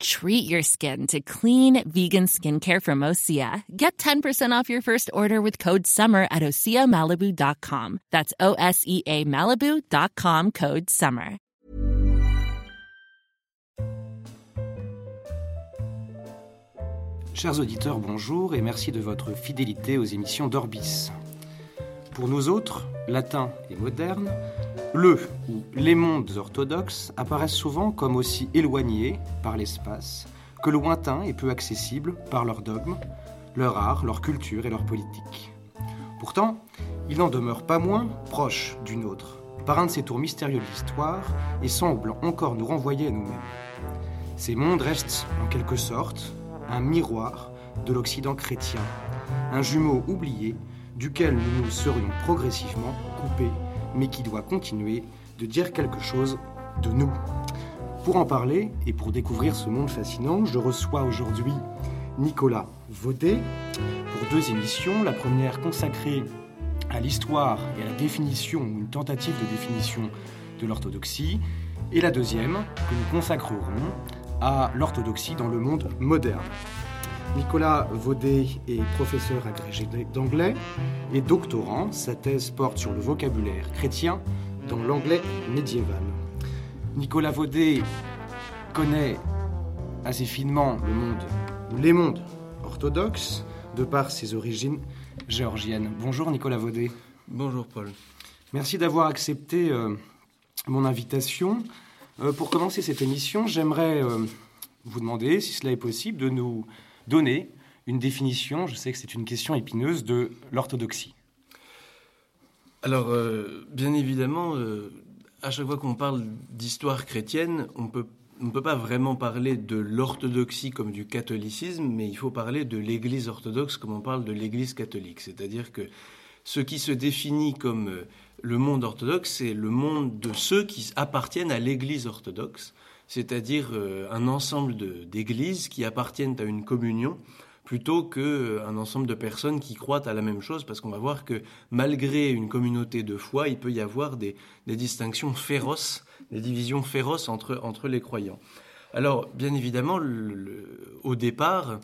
Treat your skin to clean vegan skincare from Osea. Get 10% off your first order with code SUMMER at OseaMalibu.com. That's O S E A Malibu.com code SUMMER. Chers auditeurs, bonjour et merci de votre fidélité aux émissions d'Orbis. Pour nous autres, latins et modernes, le ou les mondes orthodoxes apparaissent souvent comme aussi éloignés par l'espace que lointains et peu accessibles par leurs dogmes, leur art, leur culture et leur politique. Pourtant, il n'en demeure pas moins proche d'une autre, par un de ces tours mystérieux de l'histoire, et semble encore nous renvoyer à nous-mêmes. Ces mondes restent, en quelque sorte, un miroir de l'Occident chrétien, un jumeau oublié duquel nous nous serions progressivement coupés, mais qui doit continuer de dire quelque chose de nous. Pour en parler et pour découvrir ce monde fascinant, je reçois aujourd'hui Nicolas Vaudet pour deux émissions. La première consacrée à l'histoire et à la définition, ou une tentative de définition de l'orthodoxie, et la deuxième que nous consacrerons à l'orthodoxie dans le monde moderne. Nicolas Vaudet est professeur agrégé d'anglais et doctorant. Sa thèse porte sur le vocabulaire chrétien dans l'anglais médiéval. Nicolas Vaudet connaît assez finement le monde, les mondes orthodoxes, de par ses origines géorgiennes. Bonjour Nicolas Vaudet. Bonjour Paul. Merci d'avoir accepté euh, mon invitation. Euh, pour commencer cette émission, j'aimerais euh, vous demander, si cela est possible, de nous donner une définition, je sais que c'est une question épineuse, de l'orthodoxie. Alors, euh, bien évidemment, à chaque fois qu'on parle d'histoire chrétienne, on on ne peut pas vraiment parler de l'orthodoxie comme du catholicisme, mais il faut parler de l'Église orthodoxe comme on parle de l'Église catholique. C'est-à-dire que ce qui se définit comme le monde orthodoxe, c'est le monde de ceux qui appartiennent à l'Église orthodoxe, c'est-à-dire euh, un ensemble d'églises qui appartiennent à une communion plutôt qu'un euh, ensemble de personnes qui croient à la même chose, parce qu'on va voir que malgré une communauté de foi, il peut y avoir des, distinctions féroces, des divisions féroces entre, entre les croyants. Alors, bien évidemment, au départ,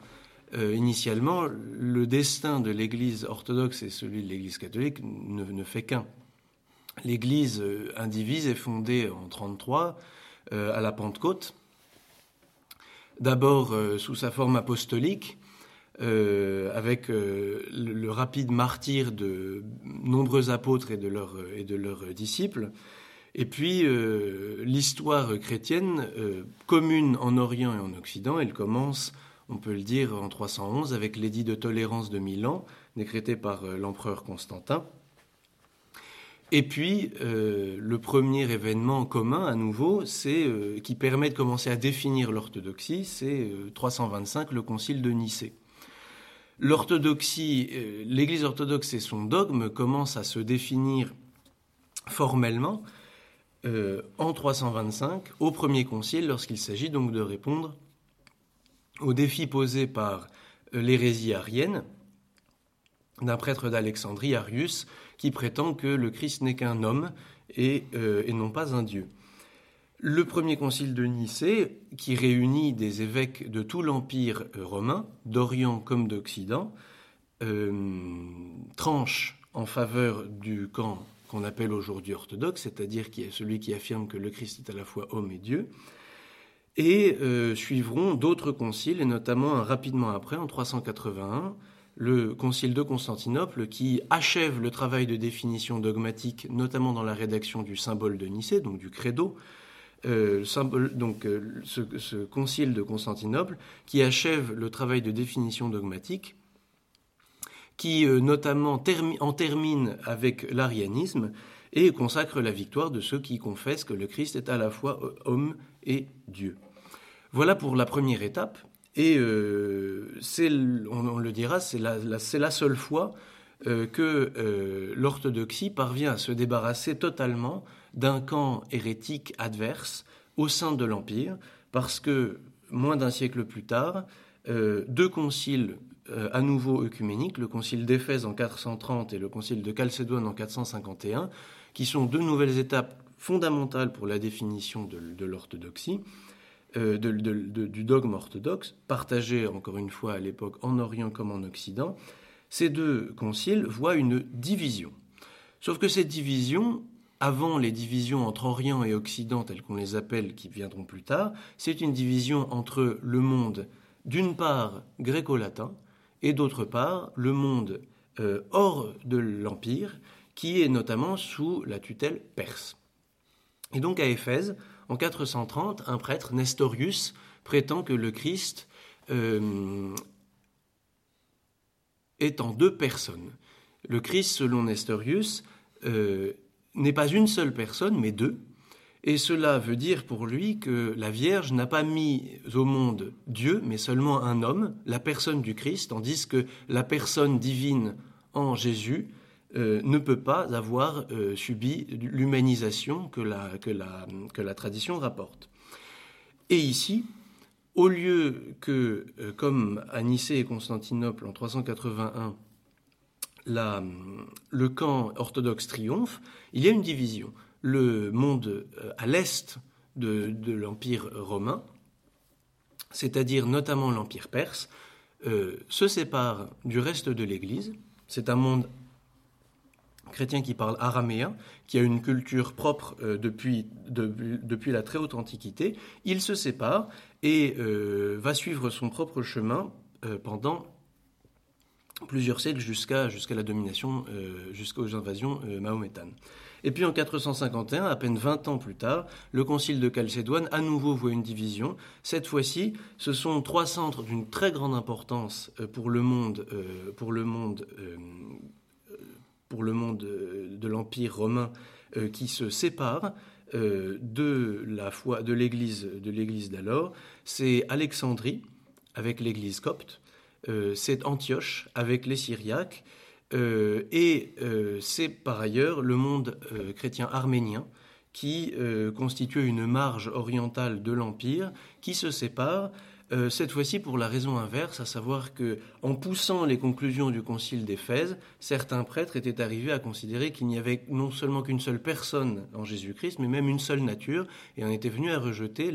euh, initialement, le destin de l'Église orthodoxe et celui de l'Église catholique ne fait qu'un. L'Église indivise est fondée en 33 euh, à la Pentecôte, d'abord euh, sous sa forme apostolique, avec le, rapide martyr de nombreux apôtres et de, et de leurs disciples, et puis l'histoire chrétienne commune en Orient et en Occident, elle commence, on peut le dire, en 311 avec l'édit de tolérance de Milan, décrété par l'empereur Constantin. Et puis, euh, le premier événement commun, à nouveau, c'est euh, qui permet de commencer à définir l'orthodoxie, c'est 325, euh, le concile de Nicée. L'orthodoxie, l'Église orthodoxe et son dogme commencent à se définir formellement en 325, au premier concile, lorsqu'il s'agit donc de répondre aux défis posés par l'hérésie arienne d'un prêtre d'Alexandrie, Arius, qui prétend que le Christ n'est qu'un homme euh, et, non pas un Dieu. Le premier concile de Nicée, qui réunit des évêques de tout l'Empire euh, romain, d'Orient comme d'Occident, euh, tranche en faveur du camp qu'on appelle aujourd'hui orthodoxe, c'est-à-dire celui qui affirme que le Christ est à la fois homme et Dieu, et suivront d'autres conciles, et notamment rapidement après, en 381, le concile de Constantinople qui achève le travail de définition dogmatique, notamment dans la rédaction du symbole de Nicée, donc du credo. Euh, donc euh, ce, concile de Constantinople qui achève le travail de définition dogmatique, qui euh, notamment en termine avec l'arianisme et consacre la victoire de ceux qui confessent que le Christ est à la fois homme et Dieu. Voilà pour la première étape. Et euh, on, le dira, c'est la, seule fois euh, que euh, l'orthodoxie parvient à se débarrasser totalement d'un camp hérétique adverse au sein de l'Empire, parce que moins d'un siècle plus tard, deux conciles à nouveau œcuméniques, le concile d'Éphèse en 430 et le concile de Chalcédoine en 451, qui sont deux nouvelles étapes fondamentales pour la définition de, l'orthodoxie, euh, du dogme orthodoxe, partagé encore une fois à l'époque en Orient comme en Occident. Ces deux conciles voient une division. Sauf que cette division, avant les divisions entre Orient et Occident, telles qu'on les appelle, qui viendront plus tard, c'est une division entre le monde, d'une part gréco-latin, et d'autre part le monde euh, hors de l'Empire, qui est notamment sous la tutelle perse. Et donc à Éphèse, en 430, un prêtre, Nestorius, prétend que le Christ euh, est en deux personnes. Le Christ, selon Nestorius, euh, n'est pas une seule personne, mais deux. Et cela veut dire pour lui que la Vierge n'a pas mis au monde Dieu, mais seulement un homme, la personne du Christ, tandis que la personne divine en Jésus euh, ne peut pas avoir euh, subi l'humanisation que la, tradition rapporte. Et ici, au lieu que, comme à Nicée et Constantinople en 381, le camp orthodoxe triomphe, il y a une division. Le monde euh, à l'est de, l'Empire romain, c'est-à-dire notamment l'Empire perse, euh, se sépare du reste de l'Église. C'est un monde chrétien qui parle araméen, qui a une culture propre euh, depuis, depuis la très haute Antiquité. Il se sépare et va suivre son propre chemin pendant plusieurs siècles jusqu'à la domination, euh, jusqu'aux invasions euh, mahométanes. Et puis en 451, à peine 20 ans plus tard, le concile de Chalcédoine à nouveau voit une division. Cette fois-ci, ce sont trois centres d'une très grande importance euh, pour le monde, pour le monde, pour le monde de l'Empire romain qui se séparent. de la foi de l'Église de l'Église d'alors, c'est Alexandrie avec l'Église copte, euh, c'est Antioche avec les Syriaques, euh, et euh, c'est par ailleurs le monde chrétien arménien qui constitue une marge orientale de l'Empire qui se sépare cette fois-ci pour la raison inverse, à savoir que, en poussant les conclusions du Concile d'Éphèse, certains prêtres étaient arrivés à considérer qu'il n'y avait non seulement qu'une seule personne en Jésus-Christ, mais même une seule nature, et en était venus à rejeter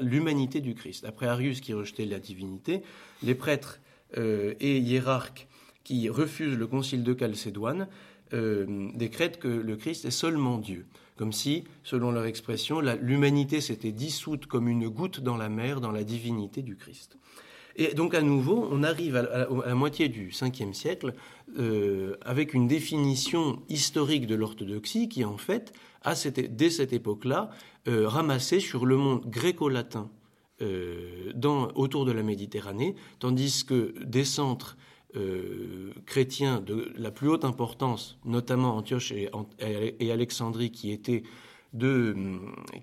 l'humanité du Christ. Après Arius qui rejetait la divinité, les prêtres euh, et hiérarques qui refusent le concile de Chalcédoine euh, décrètent que le Christ est seulement Dieu. Comme si, selon leur expression, l'humanité s'était dissoute comme une goutte dans la mer dans la divinité du Christ. Et donc à nouveau, on arrive à, la moitié du 5e siècle euh, avec une définition historique de l'orthodoxie qui en fait, a dès cette époque-là, ramassée sur le monde gréco-latin euh, autour de la Méditerranée, tandis que des centres euh, chrétiens de la plus haute importance, notamment Antioche et, Alexandrie, qui étaient deux,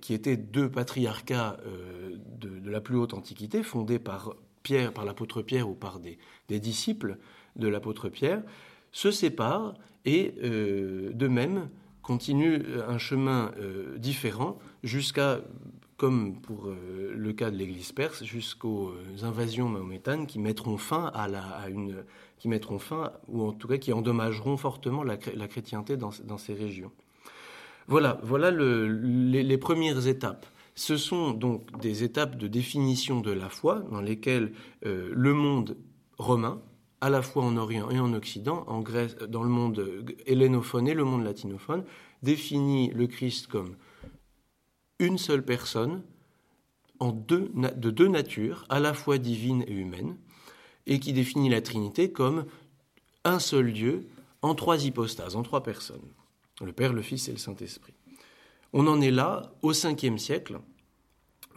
qui étaient deux patriarcats euh, de, la plus haute antiquité, fondés par Pierre, par l'apôtre Pierre ou par des, disciples de l'apôtre Pierre, se séparent et de même continuent un chemin différent jusqu'à comme pour euh, le cas de l'Église perse, jusqu'aux euh, invasions mahométanes qui mettront fin à, la, une, qui mettront fin, ou en tout cas qui endommageront fortement la, chrétienté dans, ces régions. Voilà, voilà les, premières étapes. Ce sont donc des étapes de définition de la foi dans lesquelles euh, le monde romain, à la fois en Orient et en Occident, en Grèce, dans le monde hellénophone et le monde latinophone, définit le Christ comme une seule personne en deux, de deux natures, à la fois divine et humaine, et qui définit la Trinité comme un seul Dieu en trois hypostases, en trois personnes, le Père, le Fils et le Saint-Esprit. On en est là au 5e siècle,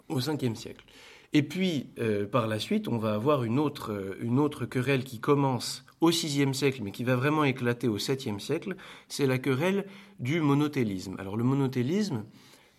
au 5 siècle. Et puis, euh, par la suite, on va avoir une autre, euh, une autre querelle qui commence au VIe siècle, mais qui va vraiment éclater au 7e siècle, c'est la querelle du monothélisme. Alors le monothélisme,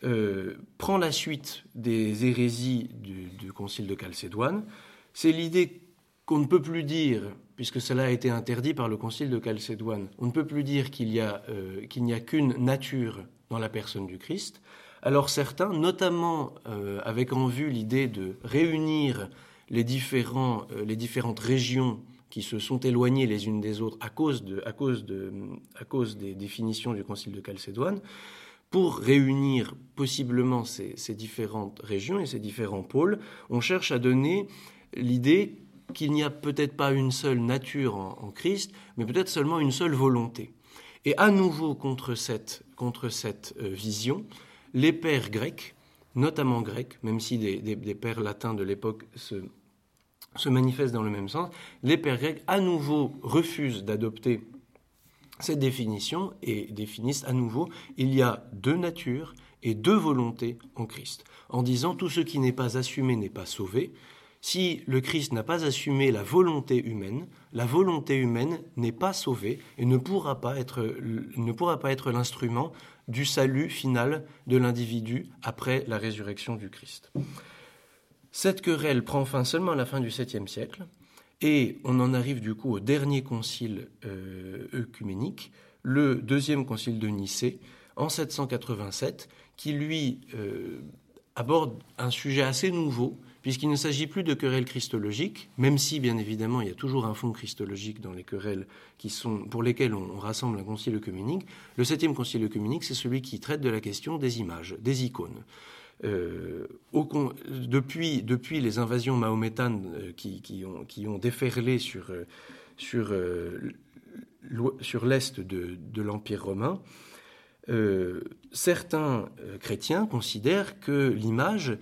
euh, prend la suite des hérésies du, Concile de Chalcédoine. C'est l'idée qu'on ne peut plus dire, puisque cela a été interdit par le Concile de Chalcédoine, on ne peut plus dire qu'il n'y a, euh, n'y a qu'une nature dans la personne du Christ. Alors certains, notamment euh, avec en vue l'idée de réunir les, différentes régions qui se sont éloignées les unes des autres à cause, à cause des définitions du Concile de Chalcédoine, pour réunir possiblement ces, différentes régions et ces différents pôles, on cherche à donner l'idée qu'il n'y a peut-être pas une seule nature en, Christ, mais peut-être seulement une seule volonté. Et à nouveau contre cette, contre cette euh, vision, les pères grecs, notamment grecs, même si des, des, pères latins de l'époque se, se manifestent dans le même sens, les pères grecs à nouveau refusent d'adopter cette définition et définissent à nouveau. Il y a deux natures et deux volontés en Christ, en disant tout ce qui n'est pas assumé n'est pas sauvé, si le Christ n'a pas assumé la volonté humaine, la volonté humaine n'est pas sauvée et ne pourra pas être, ne pourra pas être l'instrument du salut final de l'individu après la résurrection du Christ. Cette querelle prend fin seulement à la fin du 7e siècle et on en arrive du coup au dernier concile euh, œcuménique, le deuxième concile de Nicée, en 787, qui lui euh, aborde un sujet assez nouveau puisqu'il ne s'agit plus de querelles christologiques, même si, bien évidemment, il y a toujours un fond christologique dans les querelles pour lesquelles on, rassemble un concile œcuménique. Le septième concile œcuménique, c'est celui qui traite de la question des images, des icônes. Euh, depuis, les invasions mahométanes euh, qui, ont, déferlé sur, euh, l'est de, l'Empire romain, certains chrétiens considèrent que l'image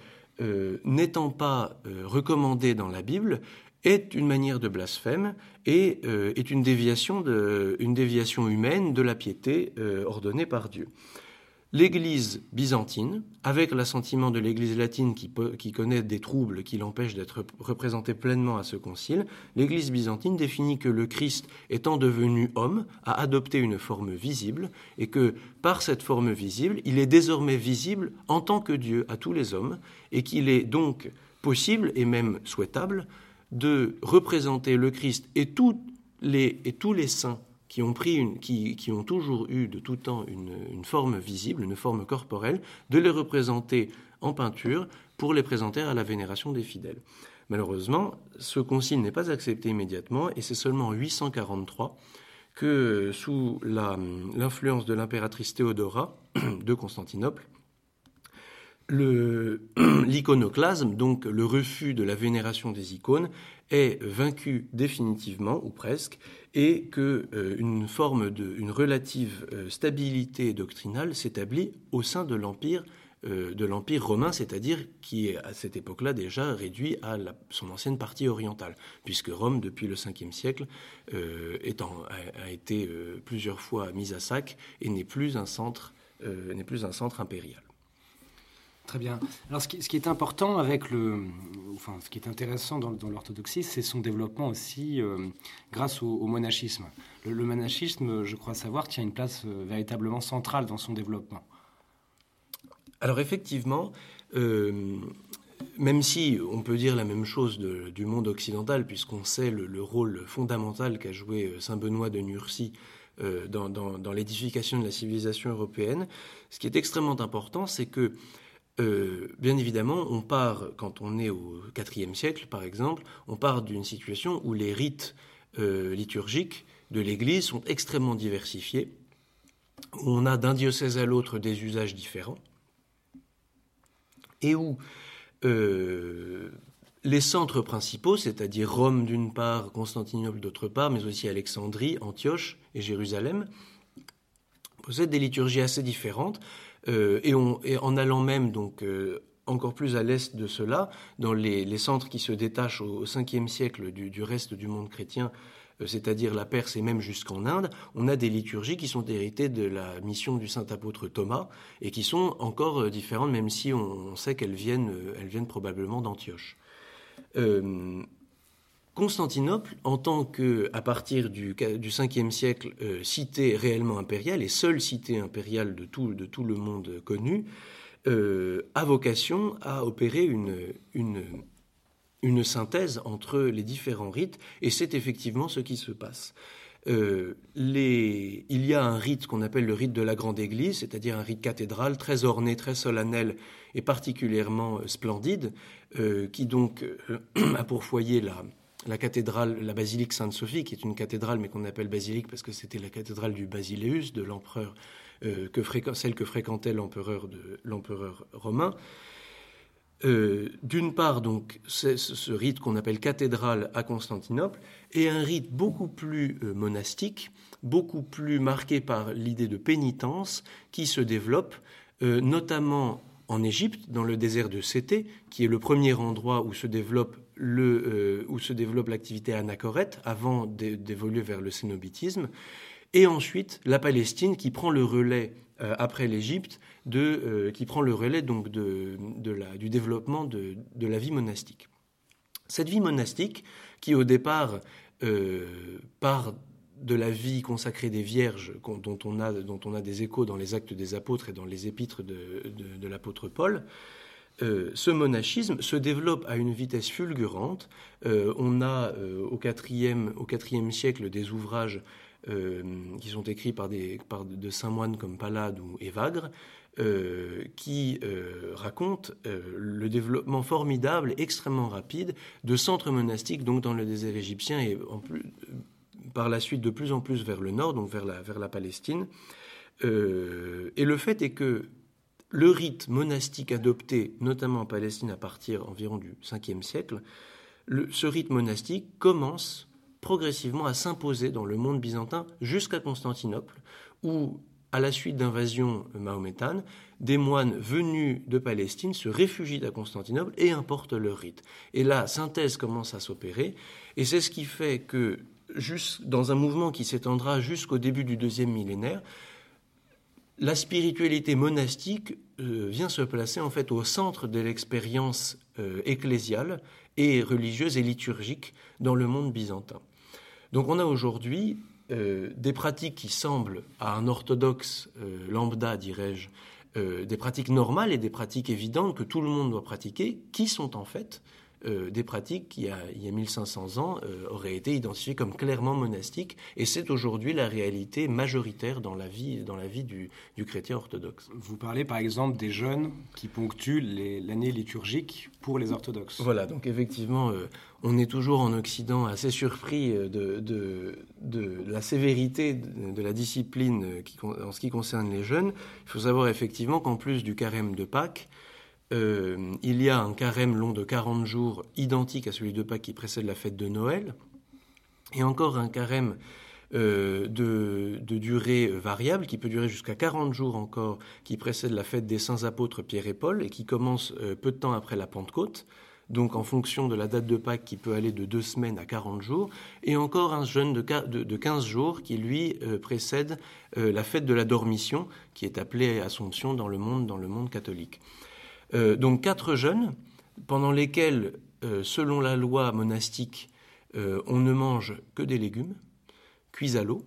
n'étant pas euh, recommandé dans la Bible, est une manière de blasphème et est une déviation, de, une déviation humaine de la piété ordonnée par Dieu. L'Église byzantine, avec l'assentiment de l'Église latine qui, connaît des troubles qui l'empêchent d'être représentée pleinement à ce concile, l'Église byzantine définit que le Christ, étant devenu homme, a adopté une forme visible et que par cette forme visible, il est désormais visible en tant que Dieu à tous les hommes et qu'il est donc possible et même souhaitable de représenter le Christ et tous les saints qui ont, toujours eu de tout temps une, une, forme visible, une forme corporelle, de les représenter en peinture pour les présenter à la vénération des fidèles. Malheureusement, ce concile n'est pas accepté immédiatement et c'est seulement en 843 que, sous l'influence de l'impératrice Théodora de Constantinople, l'iconoclasme, donc le refus de la vénération des icônes, est vaincu définitivement ou presque, et que euh, une forme de, une relative euh, stabilité doctrinale s'établit au sein de l'empire euh, de l'empire romain, c'est-à-dire qui est à cette époque-là déjà réduit à son ancienne partie orientale, puisque Rome depuis le 5e siècle étant, a, été plusieurs fois mise à sac et n'est plus un centre impérial. Très bien. Alors, ce qui, est important avec le, enfin, ce qui est intéressant dans, l'orthodoxie, c'est son développement aussi euh, grâce au, monachisme. Le, monachisme, je crois savoir, tient une place euh, véritablement centrale dans son développement. Alors, effectivement, euh, même si on peut dire la même chose du monde occidental, puisqu'on sait le, le, rôle fondamental qu'a joué saint Benoît de Nursie dans l'édification de la civilisation européenne, ce qui est extrêmement important, c'est que euh, bien évidemment, on part, quand on est au IVe siècle, par exemple, on part d'une situation où les rites euh, liturgiques de l'Église sont extrêmement diversifiés, où on a d'un diocèse à l'autre des usages différents, et où euh, les centres principaux, c'est-à-dire Rome d'une part, Constantinople d'autre part, mais aussi Alexandrie, Antioche et Jérusalem, possèdent des liturgies assez différentes, euh, et, en allant même donc euh, encore plus à l'est de cela, dans les, centres qui se détachent au, 5e siècle du, reste du monde chrétien, euh, c'est-à-dire la Perse et même jusqu'en Inde, on a des liturgies qui sont héritées de la mission du saint apôtre Thomas et qui sont encore différentes, même si on, sait qu'elles viennent, elles viennent probablement d'Antioche. Constantinople, en tant que, à partir du, du 5e siècle, euh, cité réellement impériale et seule cité impériale de tout, de tout le monde connu, euh, a vocation à opérer une, une, synthèse entre les différents rites, et c'est effectivement ce qui se passe. euh, il y a un rite qu'on appelle le rite de la grande église, c'est-à-dire un rite cathédral très orné, très solennel et particulièrement splendide, qui donc a pour foyer la, la cathédrale, la basilique Sainte-Sophie, qui est une cathédrale mais qu'on appelle basilique parce que c'était la cathédrale du Basileus, de l'empereur, que celle que fréquentait l'empereur romain. Euh, d'une part, donc, ce rite qu'on appelle cathédrale à Constantinople, et un rite beaucoup plus euh, monastique, beaucoup plus marqué par l'idée de pénitence, qui se développe euh, notamment en Égypte, dans le désert de Sété, qui est le premier endroit où se développe où se développe l'activité anachorète avant d'évoluer vers le cénobitisme, et ensuite la Palestine qui prend le relais euh, après l'Égypte, euh, qui prend le relais donc du développement de, la vie monastique. Cette vie monastique, qui au départ euh, part de la vie consacrée des vierges, dont on, a, des échos dans les actes des apôtres et dans les épîtres de l'apôtre Paul, ce monachisme se développe à une vitesse fulgurante. on a au IVe siècle des ouvrages euh, qui sont écrits par, de saints moines comme Palade ou Évagre, euh, qui euh, racontent le développement formidable, extrêmement rapide, de centres monastiques donc dans le désert égyptien et par la suite de plus en plus vers le nord, donc vers la, vers la Palestine. et le fait est que le rite monastique adopté, notamment en Palestine à partir environ du 5e siècle, ce rite monastique commence progressivement à s'imposer dans le monde byzantin jusqu'à Constantinople, où, à la suite d'invasions mahométanes, des moines venus de Palestine se réfugient à Constantinople et importent leur rite. Et là, synthèse commence à s'opérer, et c'est ce qui fait que, juste dans un mouvement qui s'étendra jusqu'au début du deuxième millénaire, la spiritualité monastique euh, vient se placer en fait au centre de l'expérience euh, ecclésiale et religieuse et liturgique dans le monde byzantin. Donc on a aujourd'hui euh, des pratiques qui semblent à un orthodoxe lambda, dirais-je, des pratiques normales et des pratiques évidentes que tout le monde doit pratiquer, qui sont en fait euh, des pratiques qui, il y a 1500 ans, euh, auraient été identifiées comme clairement monastiques. Et c'est aujourd'hui la réalité majoritaire dans la vie, dans la vie du, chrétien orthodoxe. Vous parlez par exemple des jeunes qui ponctuent l'année liturgique pour les orthodoxes. Voilà, donc effectivement, euh, on est toujours en Occident assez surpris de, de, de la sévérité de, la discipline qui, en ce qui concerne les jeunes. Il faut savoir effectivement qu'en plus du carême de Pâques, euh, il y a un carême long de 40 jours identique à celui de Pâques qui précède la fête de Noël, et encore un carême euh, de, durée variable qui peut durer jusqu'à 40 jours encore, qui précède la fête des saints apôtres Pierre et Paul et qui commence euh, peu de temps après la Pentecôte. Donc en fonction de la date de Pâques qui peut aller de deux semaines à 40 jours, et encore un jeûne de, de 15 jours qui lui précède la fête de la Dormition, qui est appelée Assomption dans le monde catholique. Euh, donc quatre jeunes, pendant lesquels, euh, selon la loi monastique, euh, on ne mange que des légumes, cuits à l'eau,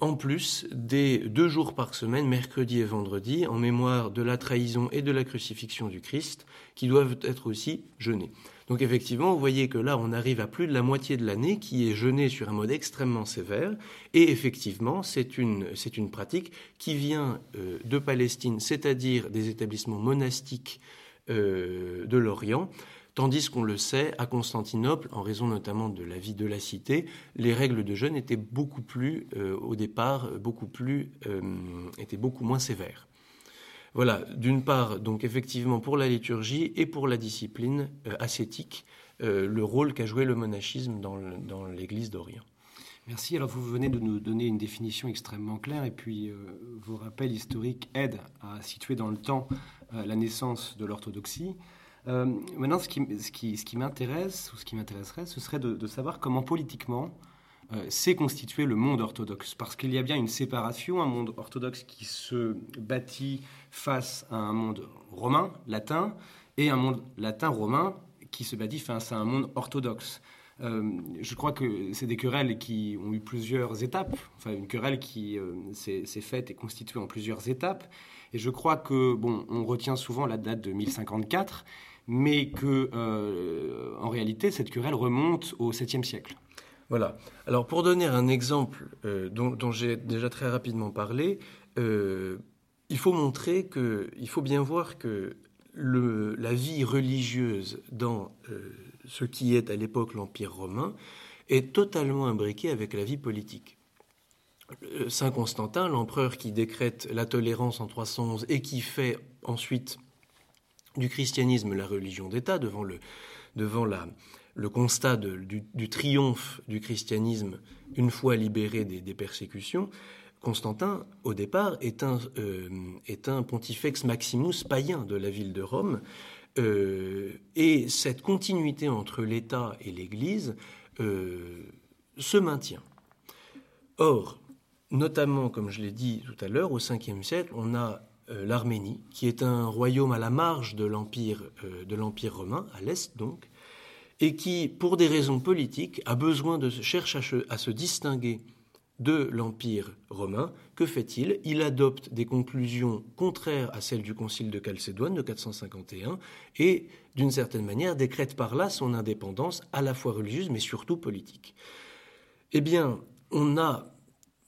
en plus des deux jours par semaine, mercredi et vendredi, en mémoire de la trahison et de la crucifixion du Christ, qui doivent être aussi jeûnés. Donc effectivement, vous voyez que là, on arrive à plus de la moitié de l'année qui est jeûnée sur un mode extrêmement sévère. Et effectivement, c'est une, pratique qui vient euh, de Palestine, c'est-à-dire des établissements monastiques euh, de l'Orient. Tandis qu'on le sait, à Constantinople, en raison notamment de la vie de la cité, les règles de jeûne étaient beaucoup plus, euh, au départ, beaucoup plus, étaient beaucoup moins sévères. Voilà, d'une part, donc effectivement pour la liturgie et pour la discipline euh, ascétique, euh, le rôle qu'a joué le monachisme dans l'Église d'Orient. Merci. Alors vous venez de nous donner une définition extrêmement claire et puis euh, vos rappels historiques aident à situer dans le temps la naissance de l'orthodoxie. maintenant, ce qui, ce m'intéresse ou ce qui m'intéresserait, ce serait de savoir comment politiquement s'est euh, constitué le monde orthodoxe. Parce qu'il y a bien une séparation, un monde orthodoxe qui se bâtit face à un monde romain, latin, et un monde latin-romain qui se bâtit face à un monde orthodoxe. Euh, je crois que c'est des querelles qui ont eu plusieurs étapes, enfin une querelle qui euh, s'est faite et constituée en plusieurs étapes. Et je crois que, bon, on retient souvent la date de 1054, mais que, en réalité, cette querelle remonte au 7e siècle. Voilà. Alors pour donner un exemple euh, dont, j'ai déjà très rapidement parlé, euh, il faut montrer que, il faut bien voir que la vie religieuse dans euh, ce qui est à l'époque l'Empire romain est totalement imbriquée avec la vie politique. Saint Constantin, l'empereur qui décrète la tolérance en 311 et qui fait ensuite du christianisme la religion d'État devant le, devant la, le constat du, triomphe du christianisme une fois libéré des, persécutions, Constantin, au départ, est un, euh, est un pontifex maximus païen de la ville de Rome. Euh, et cette continuité entre l'État et l'Église euh, se maintient. Or, notamment, comme je l'ai dit tout à l'heure, au 5e siècle, on a l'Arménie, qui est un royaume à la marge de l'Empire romain, à l'est donc, et qui, pour des raisons politiques, a besoin de cherche à se, distinguer de l'Empire romain. Que fait-il? Il adopte des conclusions contraires à celles du Concile de Chalcédoine de 451 et, d'une certaine manière, décrète par là son indépendance à la fois religieuse mais surtout politique. Eh bien, on a,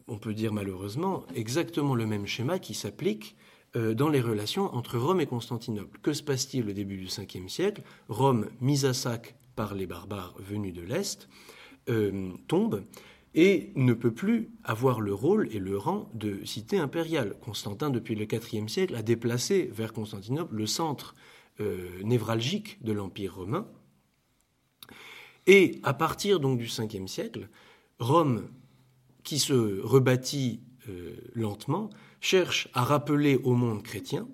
on peut dire malheureusement, exactement le même schéma qui s'applique euh, dans les relations entre Rome et Constantinople. Que se passe-t-il au début du 5e siècle? Rome mise à sac par les barbares venus de l'Est, euh, tombe et ne peut plus avoir le rôle et le rang de cité impériale. Constantin, depuis le IVe siècle, a déplacé vers Constantinople le centre euh, névralgique de l'Empire romain. Et à partir donc du Ve siècle, Rome, qui se rebâtit euh, lentement, cherche à rappeler au monde chrétien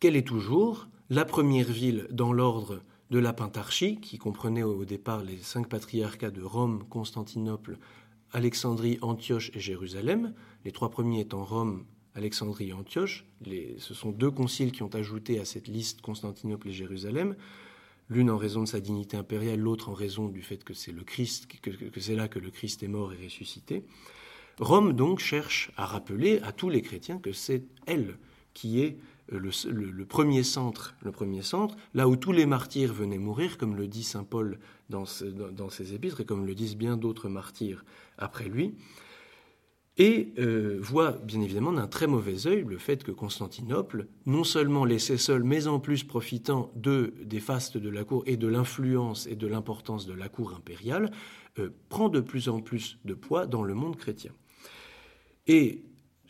qu'elle est toujours la première ville dans l'ordre de la pentarchie, qui comprenait au départ les cinq patriarcats de Rome, Constantinople, Alexandrie, Antioche et Jérusalem, les trois premiers étant Rome, Alexandrie et Antioche. ce sont deux conciles qui ont ajouté à cette liste Constantinople et Jérusalem, l'une en raison de sa dignité impériale, l'autre en raison du fait que c'est là que le Christ est mort et ressuscité. Rome donc cherche à rappeler à tous les chrétiens que c'est elle qui est le, premier centre, le premier centre, là où tous les martyrs venaient mourir, comme le dit saint Paul dans, ses épîtres et comme le disent bien d'autres martyrs après lui, et euh, voit bien évidemment d'un très mauvais œil le fait que Constantinople, non seulement laissait seul, mais en plus profitant de, des fastes de la cour et de l'influence et de l'importance de la cour impériale, euh, prend de plus en plus de poids dans le monde chrétien. Et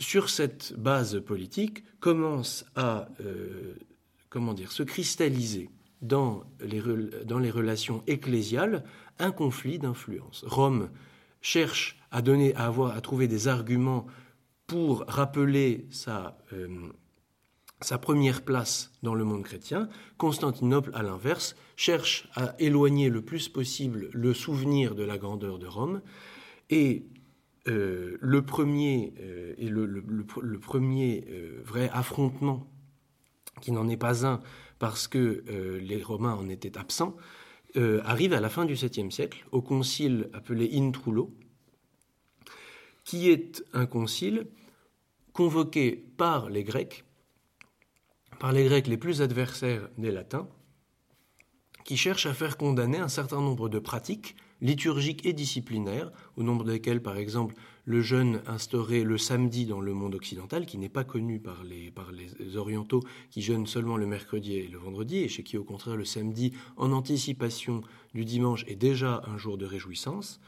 sur cette base politique, commence à euh, se cristalliser dans les, dans les relations ecclésiales un conflit d'influence. Rome cherche à, donner, à, avoir, à trouver des arguments pour rappeler sa, euh, sa première place dans le monde chrétien. Constantinople, à l'inverse, cherche à éloigner le plus possible le souvenir de la grandeur de Rome et euh, le premier, euh, et le, premier euh, vrai affrontement, qui n'en est pas un parce que les Romains en étaient absents, arrive à la fin du 7e siècle, au concile appelé Intrulo, qui est un concile convoqué par les Grecs, par les Grecs les plus adversaires des Latins, qui cherchent à faire condamner un certain nombre de pratiques liturgiques et disciplinaires, au nombre desquels, par exemple, le jeûne instauré le samedi dans le monde occidental, qui n'est pas connu par les, orientaux, qui jeûnent seulement le mercredi et le vendredi, et chez qui, au contraire, le samedi, en anticipation du dimanche, est déjà un jour de réjouissance.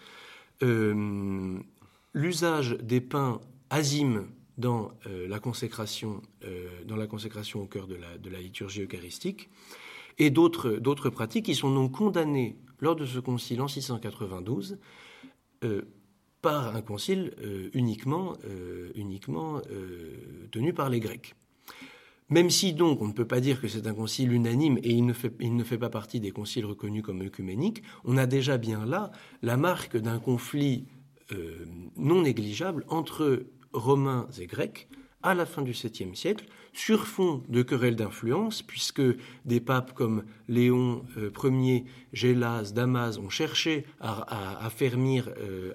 Euh, l'usage des pains azimes dans, euh, la consécration, euh, dans la consécration au cœur de la liturgie eucharistique, et d'autres pratiques qui sont donc condamnées lors de ce concile en 692 euh, par un concile euh, uniquement, euh, uniquement tenu par les Grecs. Même si donc on ne peut pas dire que c'est un concile unanime et il ne, fait, il ne fait pas partie des conciles reconnus comme œcuméniques, on a déjà bien là la marque d'un conflit non négligeable entre Romains et Grecs à la fin du 7e siècle, sur fond de querelles d'influence, puisque des papes comme Léon euh, Ier, Gélas, Damas ont cherché à, affermir, euh,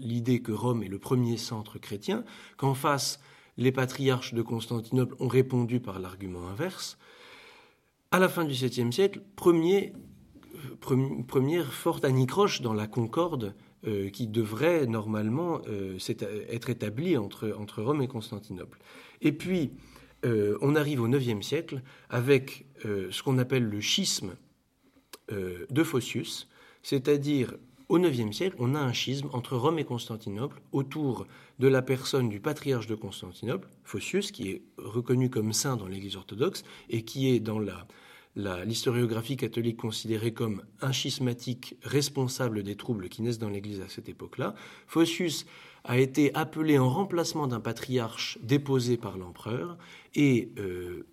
l'idée que Rome est le premier centre chrétien, qu'en face, les patriarches de Constantinople ont répondu par l'argument inverse. À la fin du 7e siècle, première forte anicroche dans la concorde qui devrait normalement être établie entre, entre Rome et Constantinople. Et puis, on arrive au IXe siècle avec ce qu'on appelle le schisme de Phocius, c'est-à-dire au IXe siècle, on a un schisme entre Rome et Constantinople autour de la personne du patriarche de Constantinople, Phocius, qui est reconnu comme saint dans l'Église orthodoxe et qui est dans l'historiographie catholique considéré comme un schismatique responsable des troubles qui naissent dans l'Église à cette époque-là. Phocius a été appelé en remplacement d'un patriarche déposé par l'empereur et euh,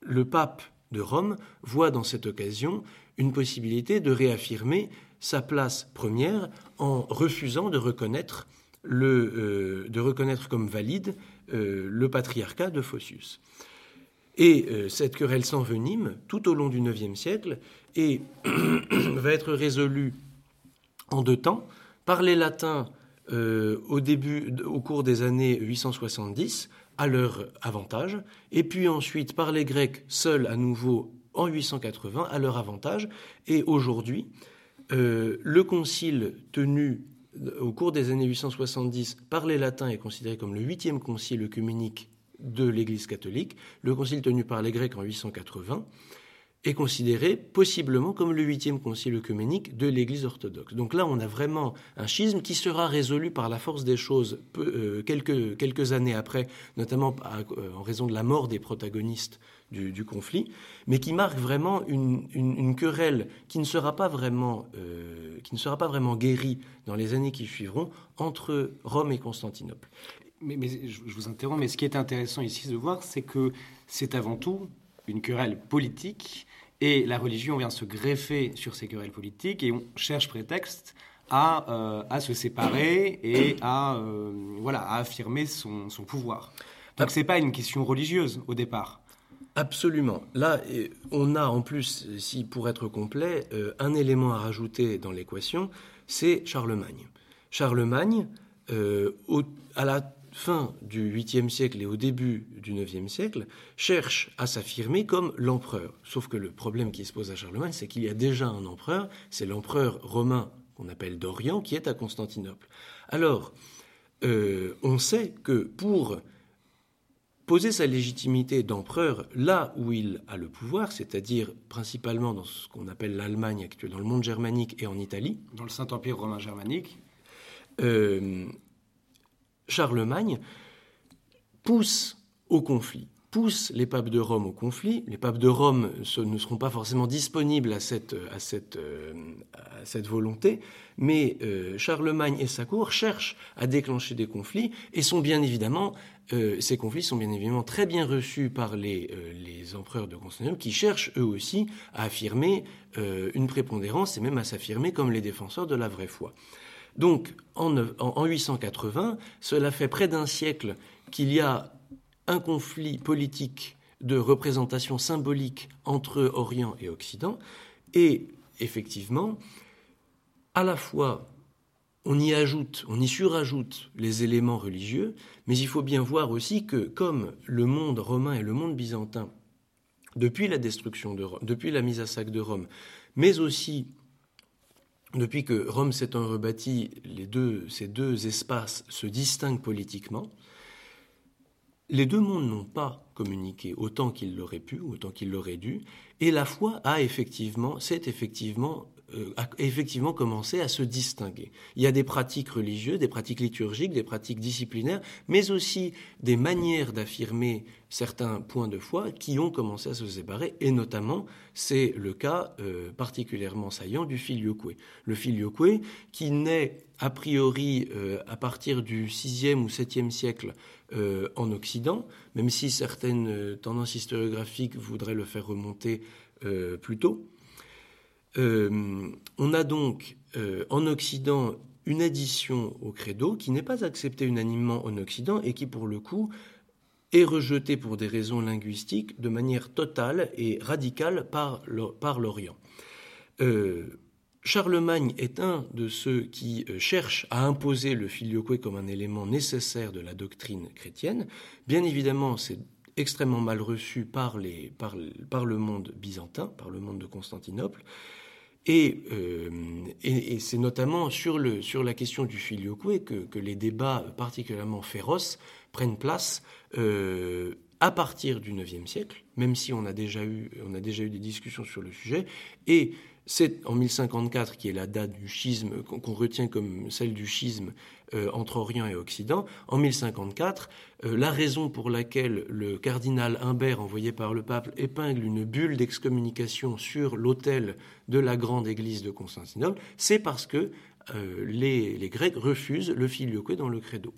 le pape de Rome voit dans cette occasion une possibilité de réaffirmer sa place première en refusant de reconnaître, euh, comme valide euh, le patriarcat de Phocius. Et euh, cette querelle s'envenime tout au long du IXe siècle et va être résolue en deux temps par les latins au début, au cours des années 870 à leur avantage, et puis ensuite par les Grecs seuls à nouveau en 880 à leur avantage. Et aujourd'hui, euh, le concile tenu au cours des années 870 par les latins est considéré comme le huitième concile œcuménique de l'Église catholique. Le concile tenu par les Grecs en 880 est considéré possiblement comme le huitième concile œcuménique de l'Église orthodoxe. Donc là, on a vraiment un schisme qui sera résolu par la force des choses euh, quelques, années après, notamment euh, en raison de la mort des protagonistes du, conflit, mais qui marque vraiment une, querelle qui ne, sera pas vraiment, euh, qui ne sera pas vraiment guérie dans les années qui suivront entre Rome et Constantinople. Mais, je vous interromps, mais ce qui est intéressant ici de voir, c'est que c'est avant tout une querelle politique et la religion vient se greffer sur ces querelles politiques et on cherche prétexte à, euh, à se séparer et à, euh, voilà, à affirmer son, son pouvoir. Donc ce n'est pas une question religieuse au départ. Absolument. Là, on a en plus, si pour être complet, euh, un élément à rajouter dans l'équation, c'est Charlemagne. Charlemagne, à la fin du 8e siècle et au début du 9e siècle, cherche à s'affirmer comme l'empereur. Sauf que le problème qui se pose à Charlemagne, c'est qu'il y a déjà un empereur, c'est l'empereur romain qu'on appelle d'Orient, qui est à Constantinople. Alors, euh, on sait que pour poser sa légitimité d'empereur là où il a le pouvoir, c'est-à-dire principalement dans ce qu'on appelle l'Allemagne actuelle, dans le monde germanique et en Italie. Dans le Saint-Empire romain germanique. Euh, Charlemagne pousse au conflit, pousse les papes de Rome au conflit. Les papes de Rome ne seront pas forcément disponibles à cette, euh, volonté, mais euh, Charlemagne et sa cour cherchent à déclencher des conflits et sont bien évidemment euh, ces conflits sont bien évidemment très bien reçus par les, empereurs de Constantinople qui cherchent eux aussi à affirmer une prépondérance et même à s'affirmer comme les défenseurs de la vraie foi. Donc en, en 880, cela fait près d'un siècle qu'il y a un conflit politique de représentation symbolique entre Orient et Occident, et effectivement, à la fois on y ajoute, on y surajoute les éléments religieux, mais il faut bien voir aussi que comme le monde romain et le monde byzantin, depuis la destruction de Rome, depuis la mise à sac de Rome, mais aussi depuis que Rome s'est rebâti, les deux, ces deux espaces se distinguent politiquement, les deux mondes n'ont pas communiqué autant qu'ils l'auraient pu, autant qu'ils l'auraient dû, et la foi a effectivement, s'est effectivement a effectivement commencé à se distinguer. Il y a des pratiques religieuses, des pratiques liturgiques, des pratiques disciplinaires, mais aussi des manières d'affirmer certains points de foi qui ont commencé à se séparer, et notamment, c'est le cas euh, particulièrement saillant du filioque. Le filioque, qui naît a priori euh, à partir du 6e ou 7e siècle en Occident, même si certaines tendances historiographiques voudraient le faire remonter plus tôt. Euh, on a donc euh, en Occident une addition au credo qui n'est pas acceptée unanimement en Occident et qui, pour le coup, est rejetée pour des raisons linguistiques de manière totale et radicale par l'Orient. Euh, Charlemagne est un de ceux qui cherchent à imposer le filioque comme un élément nécessaire de la doctrine chrétienne. Bien évidemment, c'est extrêmement mal reçu par, par, le monde byzantin, par le monde de Constantinople. Euh, et, c'est notamment sur, le, sur la question du filioque que, que les débats particulièrement féroces prennent place euh, à partir du IXe siècle, même si on a, déjà eu, on a déjà eu des discussions sur le sujet, et c'est en 1054 qui est la date du schisme, qu'on retient comme celle du schisme euh, entre Orient et Occident. En 1054, euh, la raison pour laquelle le cardinal Humbert, envoyé par le pape, épingle une bulle d'excommunication sur l'autel de la grande église de Constantinople, c'est parce que euh, les, les, Grecs refusent le filioque dans le credo.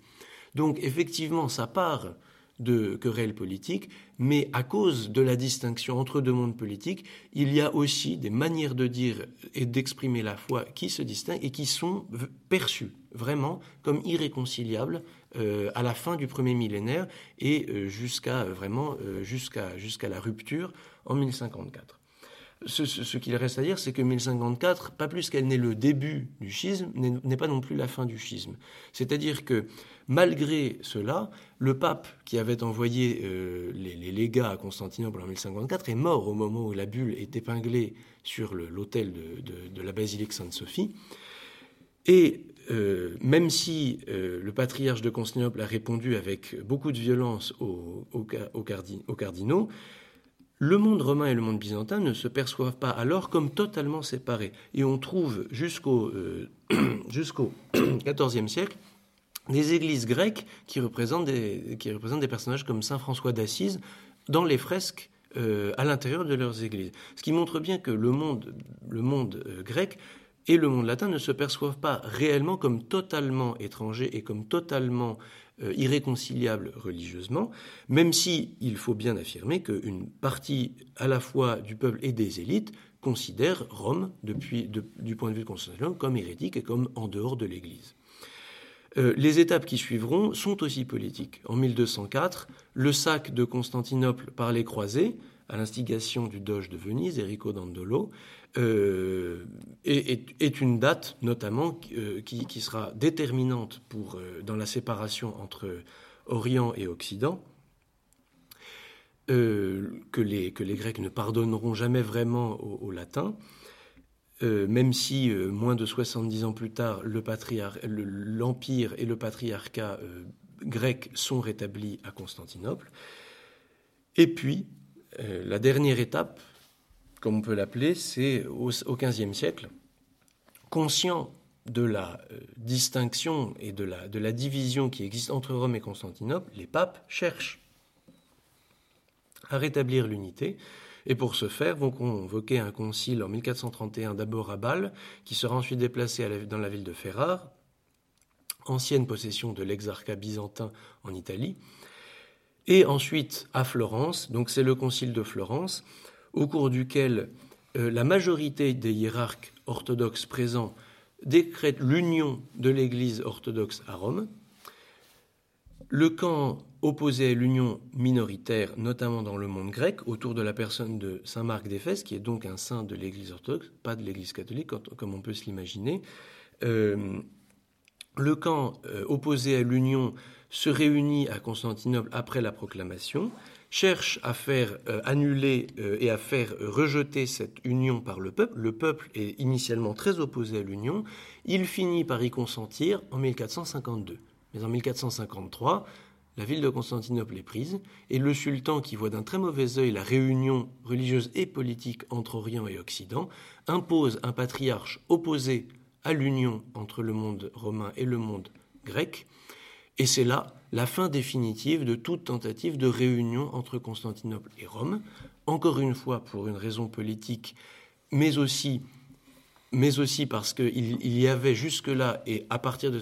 Donc effectivement, ça part de querelles politiques, mais à cause de la distinction entre deux mondes politiques, il y a aussi des manières de dire et d'exprimer la foi qui se distinguent et qui sont perçues vraiment comme irréconciliables euh, à la fin du premier millénaire et euh, jusqu'à vraiment euh, jusqu'à jusqu'à la rupture en 1054. Ce, qu'il reste à dire, c'est que 1054, pas plus qu'elle n'est le début du schisme, n'est pas non plus la fin du schisme. C'est-à-dire que malgré cela, le pape qui avait envoyé euh, les, légats à Constantinople en 1054 est mort au moment où la bulle est épinglée sur l'autel de, la basilique Sainte-Sophie. Et euh, même si euh, le patriarche de Constantinople a répondu avec beaucoup de violence aux, aux cardinaux, le monde romain et le monde byzantin ne se perçoivent pas alors comme totalement séparés. Et on trouve jusqu'au XIVe euh, siècle des églises grecques qui représentent des, personnages comme Saint François d'Assise dans les fresques euh, à l'intérieur de leurs églises. Ce qui montre bien que le monde, le monde euh, grec et le monde latin ne se perçoivent pas réellement comme totalement étrangers et comme totalement euh, irréconciliable religieusement, même si il faut bien affirmer qu'une partie à la fois du peuple et des élites considère Rome, depuis, du point de vue de Constantinople, comme hérétique et comme en dehors de l'Église. Euh, les étapes qui suivront sont aussi politiques. En 1204, le sac de Constantinople par les croisés, à l'instigation du doge de Venise, Enrico Dandolo, euh, est, une date notamment euh, qui, sera déterminante pour, euh, dans la séparation entre Orient et Occident, que, les, que les Grecs ne pardonneront jamais vraiment aux, Latins, même si moins de 70 ans plus tard, l'Empire et le patriarcat grec sont rétablis à Constantinople. Et puis, la dernière étape, comme on peut l'appeler, c'est au, XVe siècle, conscient de la euh, distinction et de la, division qui existe entre Rome et Constantinople, les papes cherchent à rétablir l'unité et pour ce faire vont convoquer un concile en 1431 d'abord à Bâle, qui sera ensuite déplacé dans la ville de Ferrare, ancienne possession de l'exarcat byzantin en Italie, et ensuite à Florence, donc c'est le concile de Florence, au cours duquel euh, la majorité des hiérarques orthodoxes présents décrètent l'union de l'Église orthodoxe à Rome. Le camp opposé à l'union minoritaire, notamment dans le monde grec, autour de la personne de Saint Marc d'Éphèse, qui est donc un saint de l'Église orthodoxe, pas de l'Église catholique, comme on peut se l'imaginer. Euh, le camp euh, opposé à l'union se réunit à Constantinople après la proclamation cherche à faire euh, annuler euh, et à faire rejeter cette union par le peuple. Le peuple est initialement très opposé à l'union. Il finit par y consentir en 1452. Mais en 1453, la ville de Constantinople est prise et le sultan, qui voit d'un très mauvais œil la réunion religieuse et politique entre Orient et Occident, impose un patriarche opposé à l'union entre le monde romain et le monde grec. Et c'est là la fin définitive de toute tentative de réunion entre Constantinople et Rome, encore une fois pour une raison politique, mais aussi, parce qu'il y avait jusque-là, et à partir de,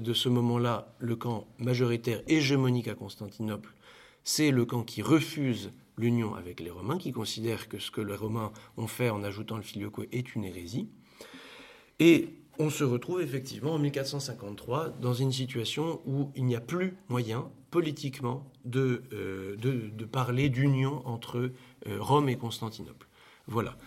de ce moment-là, le camp majoritaire hégémonique à Constantinople, c'est le camp qui refuse l'union avec les Romains, qui considère que ce que les Romains ont fait en ajoutant le filioque est une hérésie. Et on se retrouve effectivement en 1453 dans une situation où il n'y a plus moyen politiquement de, euh, de, parler d'union entre euh, Rome et Constantinople. Voilà.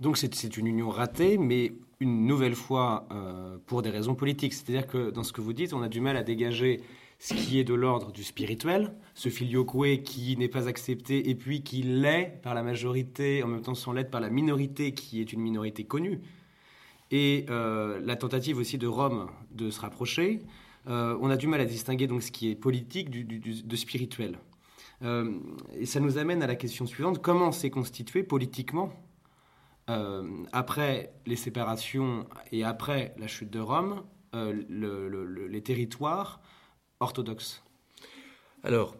Donc c'est une union ratée, mais une nouvelle fois euh, pour des raisons politiques. C'est-à-dire que dans ce que vous dites, on a du mal à dégager ce qui est de l'ordre du spirituel, ce filioque qui n'est pas accepté et puis qui l'est par la majorité, en même temps sans l'être par la minorité qui est une minorité connue et la tentative aussi de Rome de se rapprocher, on a du mal à distinguer donc ce qui est politique du, de spirituel. et ça nous amène à la question suivante comment s'est constitué politiquement après les séparations et après la chute de Rome, les territoires orthodoxes? Alors,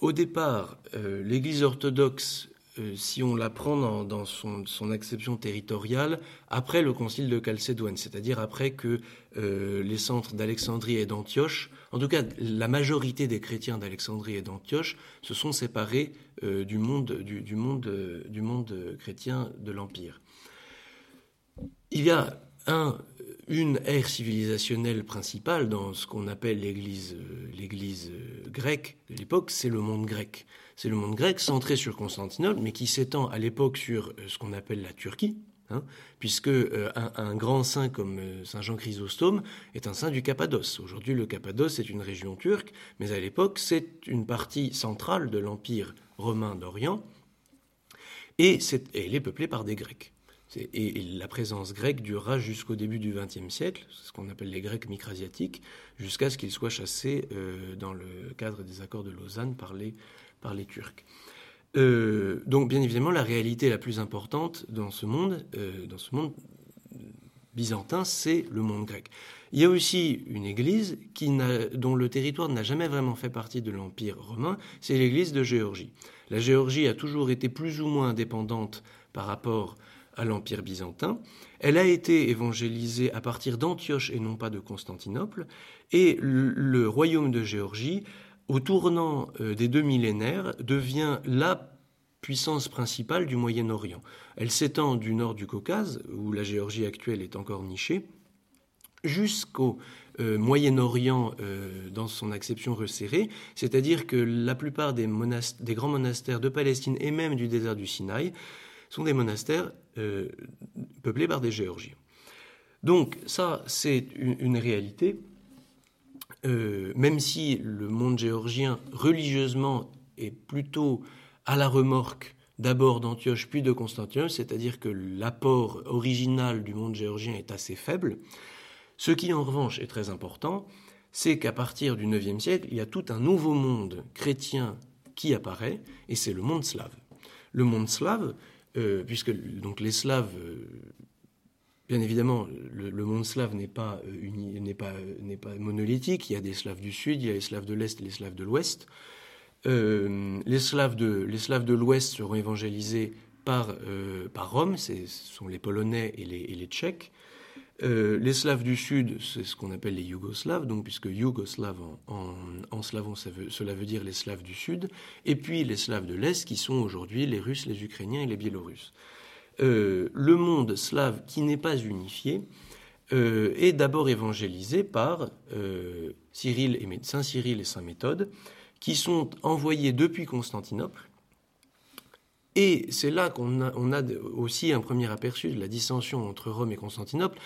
au départ, euh, l'Église orthodoxe, euh, si on la prend dans, son, acception territoriale, après le concile de Chalcédoine, c'est-à-dire après que euh, les centres d'Alexandrie et d'Antioche, en tout cas la majorité des chrétiens d'Alexandrie et d'Antioche, se sont séparés du monde, du, monde, chrétien de l'Empire. Il y a un, une ère civilisationnelle principale dans ce qu'on appelle l'Église, euh, euh, grecque de l'époque, c'est le monde grec. C'est le monde grec centré sur Constantinople, mais qui s'étend à l'époque sur euh, ce qu'on appelle la Turquie, hein, puisque un, grand saint comme Saint Jean Chrysostome est un saint du Cappadoce. Aujourd'hui, le Cappadoce est une région turque, mais à l'époque, c'est une partie centrale de l'Empire romain d'Orient, et, elle est peuplée par des Grecs. Et, la présence grecque durera jusqu'au début du XXe siècle, ce qu'on appelle les Grecs micrasiatiques, jusqu'à ce qu'ils soient chassés euh, dans le cadre des accords de Lausanne par les, par les Turcs. Euh, donc, bien évidemment, la réalité la plus importante dans ce monde, euh, dans ce monde byzantin, c'est le monde grec. Il y a aussi une église qui dont le territoire n'a jamais vraiment fait partie de l'Empire romain, c'est l'église de Géorgie. La Géorgie a toujours été plus ou moins indépendante par rapport à l'Empire byzantin. Elle a été évangélisée à partir d'Antioche et non pas de Constantinople. Et le, royaume de Géorgie, au tournant euh, des deux millénaires, devient la puissance principale du Moyen-Orient. Elle s'étend du nord du Caucase, où la Géorgie actuelle est encore nichée, jusqu'au euh, Moyen-Orient euh, dans son acception resserrée, c'est-à-dire que la plupart des, grands monastères de Palestine et même du désert du Sinaï sont des monastères peuplés par des Géorgiens. Donc ça, c'est une, réalité, euh, même si le monde géorgien, religieusement, est plutôt à la remorque d'abord d'Antioche puis de Constantinople, c'est-à-dire que l'apport original du monde géorgien est assez faible. Ce qui, en revanche, est très important, c'est qu'à partir du IXe siècle, il y a tout un nouveau monde chrétien qui apparaît, et c'est le monde slave. Le monde slave, euh, puisque donc les Slaves, euh, bien évidemment, le, monde slave n'est pas, euh, n'est pas, monolithique. Il y a des Slaves du Sud, il y a les Slaves de l'Est et les Slaves de l'Ouest. les Slaves de, les Slaves de l'Ouest seront évangélisés par, Rome, ce sont les Polonais et les, Tchèques. Euh, les Slaves du Sud, c'est ce qu'on appelle les Yougoslaves, donc puisque Yougoslave en, slavon, cela veut dire les Slaves du Sud, et puis les Slaves de l'Est, qui sont aujourd'hui les Russes, les Ukrainiens et les Biélorusses. Euh, le monde slave qui n'est pas unifié euh, est d'abord évangélisé par et, Saint Cyril et Saint Méthode, qui sont envoyés depuis Constantinople et c'est là qu'on a, aussi un premier aperçu de la dissension entre Rome et Constantinople,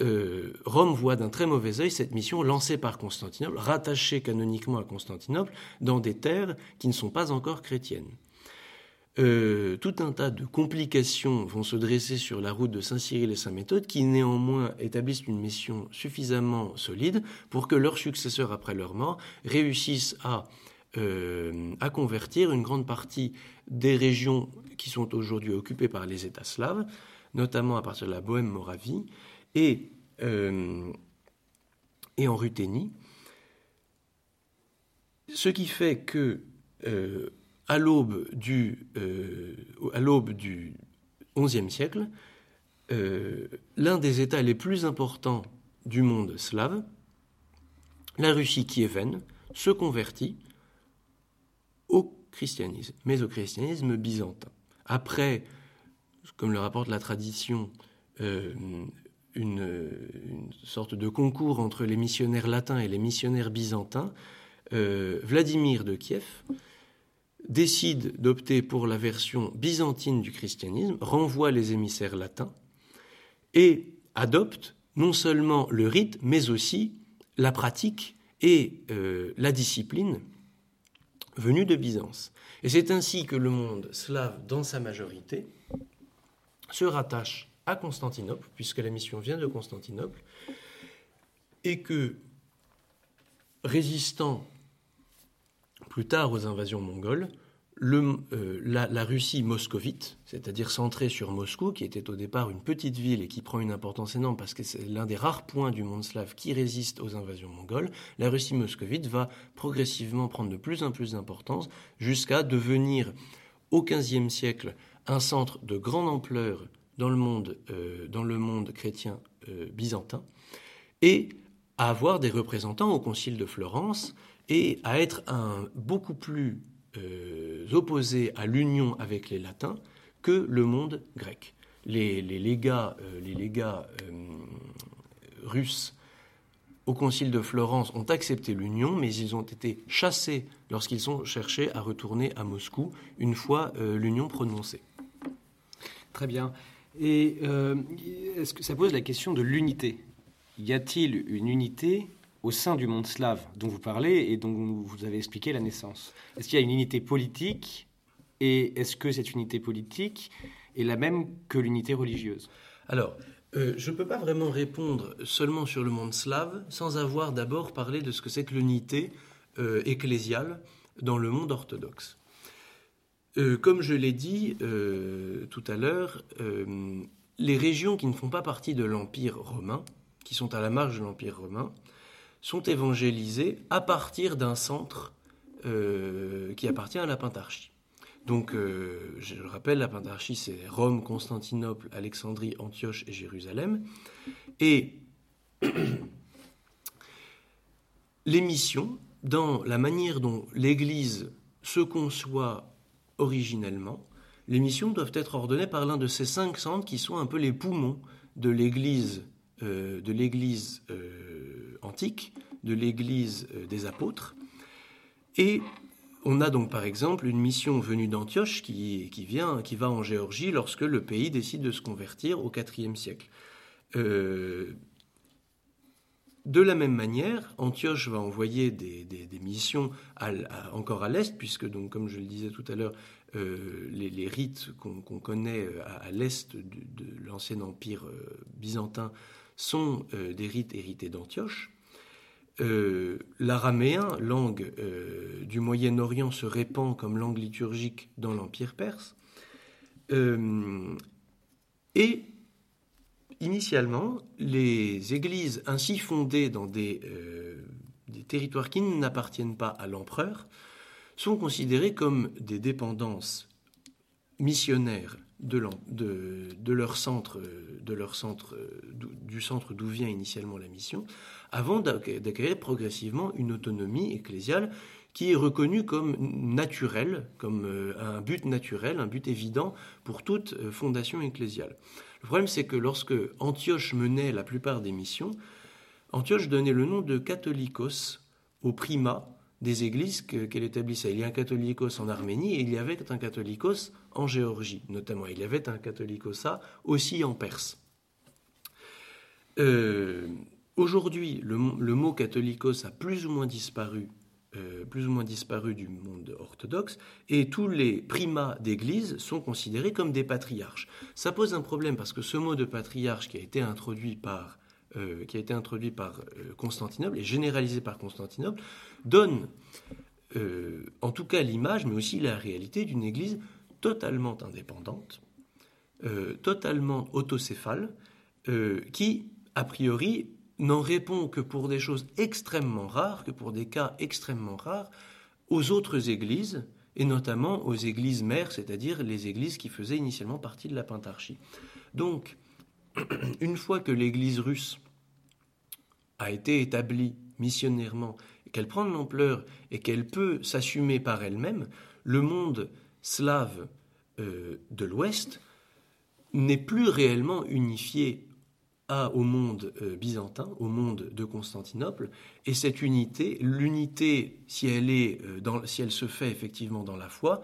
euh, Rome voit d'un très mauvais œil cette mission lancée par Constantinople, rattachée canoniquement à Constantinople, dans des terres qui ne sont pas encore chrétiennes. Euh, tout un tas de complications vont se dresser sur la route de Saint Cyril et Saint Méthode, qui néanmoins établissent une mission suffisamment solide pour que leurs successeurs après leur mort réussissent à, euh, à convertir une grande partie des régions qui sont aujourd'hui occupées par les États slaves, notamment à partir de la Bohème-Moravie, et, euh, et en Ruthénie. Ce qui fait que, à l'aube du, euh, XIe siècle, l'un des États les plus importants du monde slave, la Russie kievaine, se convertit au christianisme, mais au christianisme byzantin. Après, comme le rapporte la tradition, une, sorte de concours entre les missionnaires latins et les missionnaires byzantins, euh, Vladimir de Kiev décide d'opter pour la version byzantine du christianisme, renvoie les émissaires latins et adopte non seulement le rite, mais aussi la pratique et euh, la discipline venue de Byzance. Et c'est ainsi que le monde slave, dans sa majorité, se rattache à Constantinople, puisque la mission vient de Constantinople, et que, résistant plus tard aux invasions mongoles, le, euh, la, Russie moscovite, c'est-à-dire centrée sur Moscou, qui était au départ une petite ville et qui prend une importance énorme parce que c'est l'un des rares points du monde slave qui résiste aux invasions mongoles, la Russie moscovite va progressivement prendre de plus en plus d'importance jusqu'à devenir au XVe siècle un centre de grande ampleur dans le monde, euh, chrétien euh, byzantin et à avoir des représentants au Concile de Florence et à être un beaucoup plus euh, opposés à l'union avec les latins que le monde grec. Les, légats, les légats euh, euh, russes au concile de Florence ont accepté l'union, mais ils ont été chassés lorsqu'ils ont cherché à retourner à Moscou une fois l'union prononcée. Très bien. Et est-ce que ça pose la question de l'unité? Y a-t-il une unité au sein du monde slave dont vous parlez et dont vous avez expliqué la naissance Est-ce qu'il y a une unité politique et est-ce que cette unité politique est la même que l'unité religieuse? Alors, euh, je ne peux pas vraiment répondre seulement sur le monde slave sans avoir d'abord parlé de ce que c'est que l'unité euh, ecclésiale dans le monde orthodoxe. Euh, comme je l'ai dit tout à l'heure, les régions qui ne font pas partie de l'Empire romain, qui sont à la marge de l'Empire romain, sont évangélisés à partir d'un centre euh, qui appartient à la Pentarchie. Donc, euh, je le rappelle, la Pentarchie, c'est Rome, Constantinople, Alexandrie, Antioche et Jérusalem. Et les missions, dans la manière dont l'Église se conçoit originellement, les missions doivent être ordonnées par l'un de ces cinq centres qui sont un peu les poumons de l'Église euh, antique, de l'Église euh, des apôtres. Et on a donc par exemple une mission venue d'Antioche qui, vient, qui va en Géorgie lorsque le pays décide de se convertir au IVe siècle. de la même manière, Antioche va envoyer des, missions encore à l'est, puisque comme je le disais tout à l'heure, les, rites qu'on connaît à, l'est de, l'ancien empire byzantin sont euh, des rites hérités d'Antioche. Euh, l'araméen, langue euh, du Moyen-Orient, se répand comme langue liturgique dans l'Empire perse. et initialement, les églises ainsi fondées dans des territoires qui n'appartiennent pas à l'empereur sont considérées comme des dépendances missionnaires de, leur centre, de leur centre du centre d'où vient initialement la mission, avant d'acquérir progressivement une autonomie ecclésiale qui est reconnue comme naturelle, comme euh, un but naturel, un but évident pour toute euh, fondation ecclésiale. Le problème, c'est que lorsque Antioche menait la plupart des missions, Antioche donnait le nom de catholicos au primat des églises qu'elle établissait. Il y a un catholicos en Arménie et il y avait un catholicos en Géorgie, notamment. Il y avait un catholicosa aussi en Perse. Euh, aujourd'hui, le, mot catholicos a plus ou moins disparu, euh, plus ou moins disparu du monde orthodoxe, et tous les primats d'église sont considérés comme des patriarches. Ça pose un problème parce que ce mot de patriarche qui a été introduit par euh, qui a été introduit par Constantinople et généralisé par Constantinople, donne en tout cas l'image, mais aussi la réalité d'une Église totalement indépendante, euh, totalement autocéphale, euh, qui, a priori, n'en répond que pour des choses extrêmement rares, que pour des cas extrêmement rares, aux autres églises, et notamment aux églises mères, c'est-à-dire les églises qui faisaient initialement partie de la pentarchie. Donc, une fois que l'église russe a été établie missionnairement, qu'elle prend de l'ampleur et qu'elle peut s'assumer par elle-même, le monde slave euh, de l'Ouest n'est plus réellement unifié à, au monde euh, byzantin, au monde de Constantinople, et cette unité, l'unité, si elle est, euh, dans, si elle se fait effectivement dans la foi,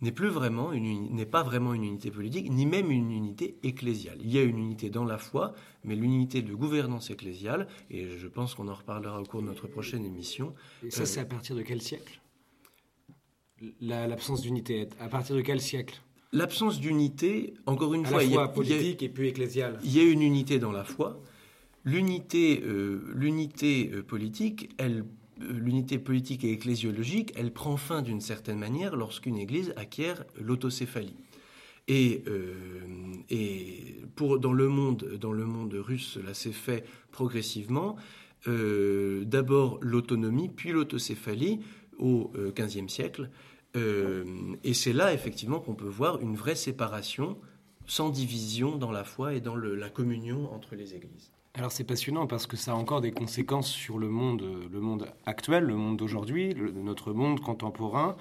n'est plus vraiment n'est pas vraiment une unité politique, ni même une unité ecclésiale. Il y a une unité dans la foi, mais l'unité de gouvernance ecclésiale, et je pense qu'on en reparlera au cours de notre prochaine émission. Et ça, c'est à partir de quel siècle? L'absence d'unité À partir de quel siècle? L'absence d'unité, encore une à fois, la il y a- il y a- politique et puis ecclésiale. il y a une unité dans la foi. L'unité, euh, l'unité euh, politique, elle, euh, l'unité politique et ecclésiologique, elle prend fin d'une certaine manière lorsqu'une Église acquiert l'autocéphalie. Et, euh, et pour, dans, le monde, dans le monde russe, cela s'est fait progressivement. Euh, D'abord l'autonomie, puis l'autocéphalie au euh, XVe siècle. Euh, et c'est là, effectivement, qu'on peut voir une vraie séparation sans division dans la foi et dans la communion entre les églises. Alors c'est passionnant parce que ça a encore des conséquences sur le monde, euh, le monde actuel, le monde d'aujourd'hui, notre monde contemporain,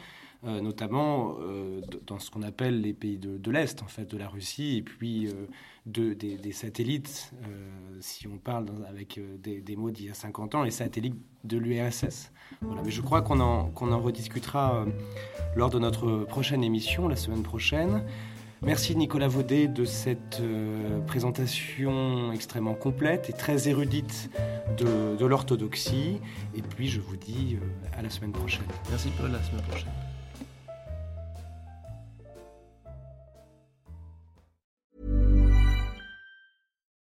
euh, notamment euh, dans ce qu'on appelle les pays de, l'Est, en fait, de la Russie, et puis euh, de, des, satellites, si on parle avec des, mots d'il y a 50 ans, les satellites de l'URSS. Voilà. Mais je crois qu'on en, rediscutera lors de notre prochaine émission, la semaine prochaine. Merci Nicolas Vaudet de cette présentation extrêmement complète et très érudite de, de l'orthodoxie. Et puis je vous dis à la semaine prochaine. Merci Paul, à la semaine prochaine.